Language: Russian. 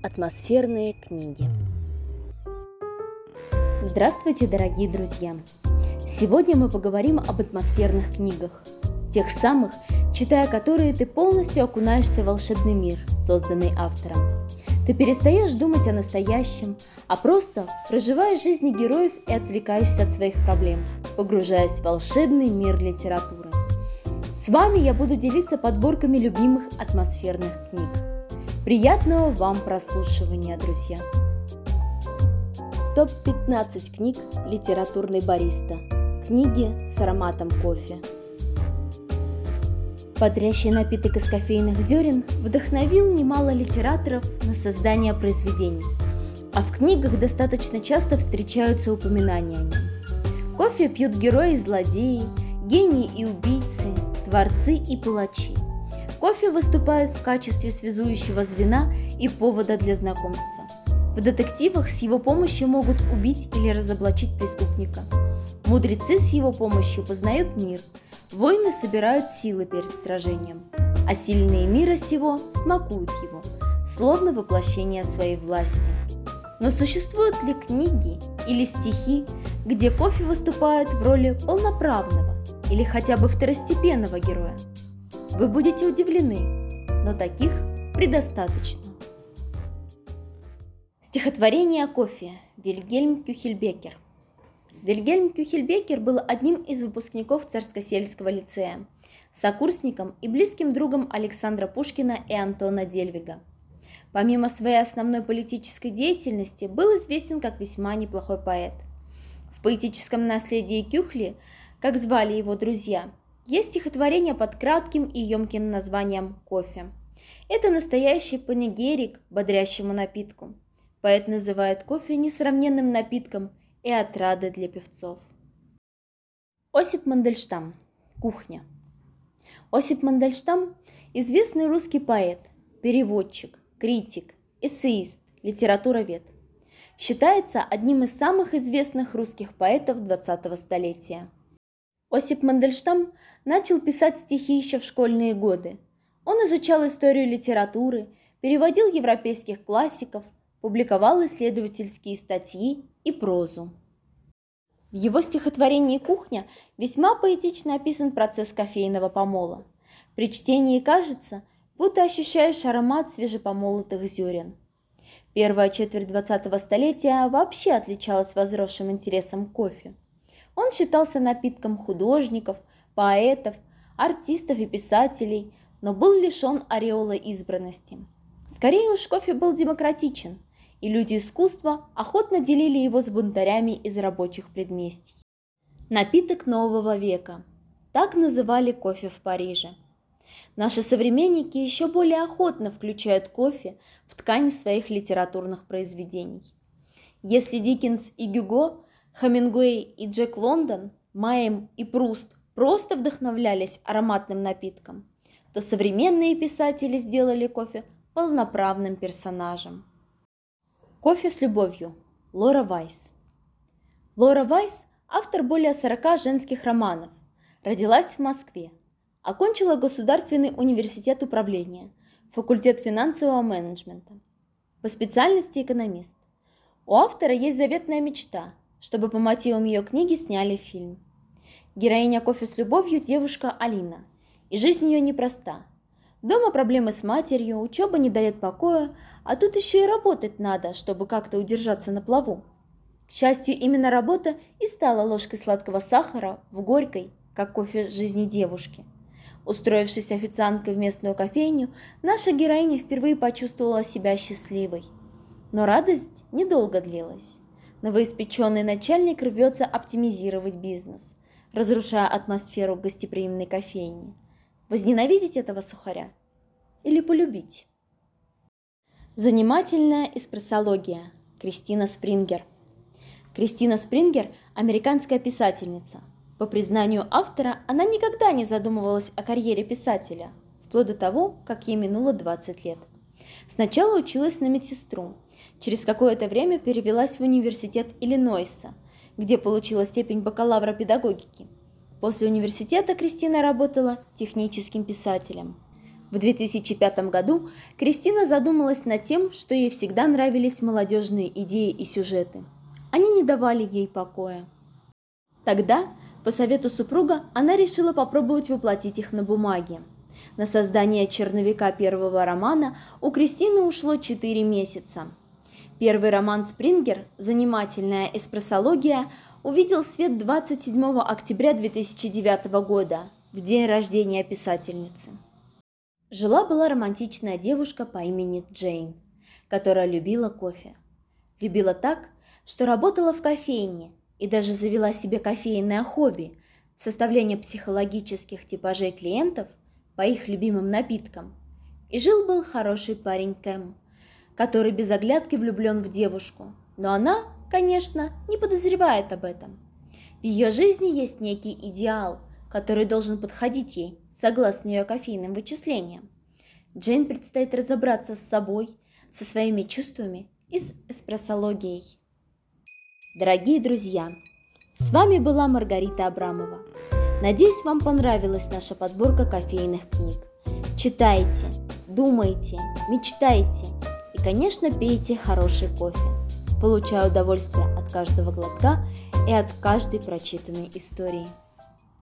Атмосферные книги. Здравствуйте, дорогие друзья! Сегодня мы поговорим об атмосферных книгах, тех самых, читая которые ты полностью окунаешься в волшебный мир, созданный автором. Ты перестаешь думать о настоящем, а просто проживаешь жизни героев и отвлекаешься от своих проблем, погружаясь в волшебный мир литературы. С вами я буду делиться подборками любимых атмосферных книг. Приятного вам прослушивания, друзья! Топ-15 книг «Литературный бариста». Книги с ароматом кофе. Бодрящий напиток из кофейных зерен вдохновил немало литераторов на создание произведений, а в книгах достаточно часто встречаются упоминания о нем. Кофе пьют герои и злодеи, гении и убийцы, творцы и палачи. Кофе выступает в качестве связующего звена и повода для знакомства. В детективах с его помощью могут убить или разоблачить преступника. Мудрецы с его помощью познают мир. Воины собирают силы перед сражением, а сильные мира сего смакуют его, словно воплощение своей власти. Но существуют ли книги или стихи, где кофе выступает в роли полноправного или хотя бы второстепенного героя? Вы будете удивлены, но таких предостаточно. Стихотворение о кофе. Вильгельм Кюхельбекер. Вильгельм Кюхельбекер был одним из выпускников Царско-сельского лицея, сокурсником и близким другом Александра Пушкина и Антона Дельвига. Помимо своей основной политической деятельности, был известен как весьма неплохой поэт. В поэтическом наследии Кюхли, как звали его друзья, есть стихотворение под кратким и емким названием «Кофе». Это настоящий панигерик бодрящему напитку. Поэт называет кофе несравненным напитком и отрадой для певцов. Осип Мандельштам. Кухня. Осип Мандельштам – известный русский поэт, переводчик, критик, эссеист, литературовед. Считается одним из самых известных русских поэтов 20-го столетия – Осип Мандельштам начал писать стихи еще в школьные годы. Он изучал историю литературы, переводил европейских классиков, публиковал исследовательские статьи и прозу. В его стихотворении «Кухня» весьма поэтично описан процесс кофейного помола. При чтении кажется, будто ощущаешь аромат свежепомолотых зерен. Первая четверть 20-го столетия вообще отличалась возросшим интересом к кофе – он считался напитком художников, поэтов, артистов и писателей, но был лишен ореола избранности. Скорее уж кофе был демократичен, и люди искусства охотно делили его с бунтарями из рабочих предместий. Напиток нового века. Так называли кофе в Париже. Наши современники еще более охотно включают кофе в ткань своих литературных произведений. Если Диккенс и Гюго Хамингуэй и Джек Лондон, Майем и Пруст просто вдохновлялись ароматным напитком, то современные писатели сделали кофе полноправным персонажем. Кофе с любовью. Лора Вайс. Лора Вайс – автор более 40 женских романов. Родилась в Москве. Окончила Государственный университет управления, факультет финансового менеджмента. По специальности экономист. У автора есть заветная мечта – чтобы по мотивам ее книги сняли фильм. Героиня «Кофе с любовью» – девушка Алина, и жизнь ее непроста. Дома проблемы с матерью, учеба не дает покоя, а тут еще и работать надо, чтобы как-то удержаться на плаву. К счастью, именно работа и стала ложкой сладкого сахара в горькой, как кофе жизни девушки. Устроившись официанткой в местную кофейню, наша героиня впервые почувствовала себя счастливой. Но радость недолго длилась. Новоиспеченный начальник рвется оптимизировать бизнес, разрушая атмосферу гостеприимной кофейни. Возненавидеть этого сухаря или полюбить? Занимательная эспрессология. Кристина Спрингер. Кристина Спрингер – американская писательница. По признанию автора, она никогда не задумывалась о карьере писателя, вплоть до того, как ей минуло 20 лет. Сначала училась на медсестру, Через какое-то время перевелась в университет Иллинойса, где получила степень бакалавра педагогики. После университета Кристина работала техническим писателем. В 2005 году Кристина задумалась над тем, что ей всегда нравились молодежные идеи и сюжеты. Они не давали ей покоя. Тогда, по совету супруга, она решила попробовать воплотить их на бумаге. На создание черновика первого романа у Кристины ушло 4 месяца. Первый роман «Спрингер. Занимательная эспрессология» увидел свет 27 октября 2009 года, в день рождения писательницы. Жила-была романтичная девушка по имени Джейн, которая любила кофе. Любила так, что работала в кофейне и даже завела себе кофейное хобби – составление психологических типажей клиентов по их любимым напиткам. И жил-был хороший парень Кэм, который без оглядки влюблен в девушку, но она, конечно, не подозревает об этом. В ее жизни есть некий идеал, который должен подходить ей, согласно ее кофейным вычислениям. Джейн предстоит разобраться с собой, со своими чувствами и с эспрессологией. Дорогие друзья, с вами была Маргарита Абрамова. Надеюсь, вам понравилась наша подборка кофейных книг. Читайте, думайте, мечтайте и, конечно, пейте хороший кофе. Получаю удовольствие от каждого глотка и от каждой прочитанной истории.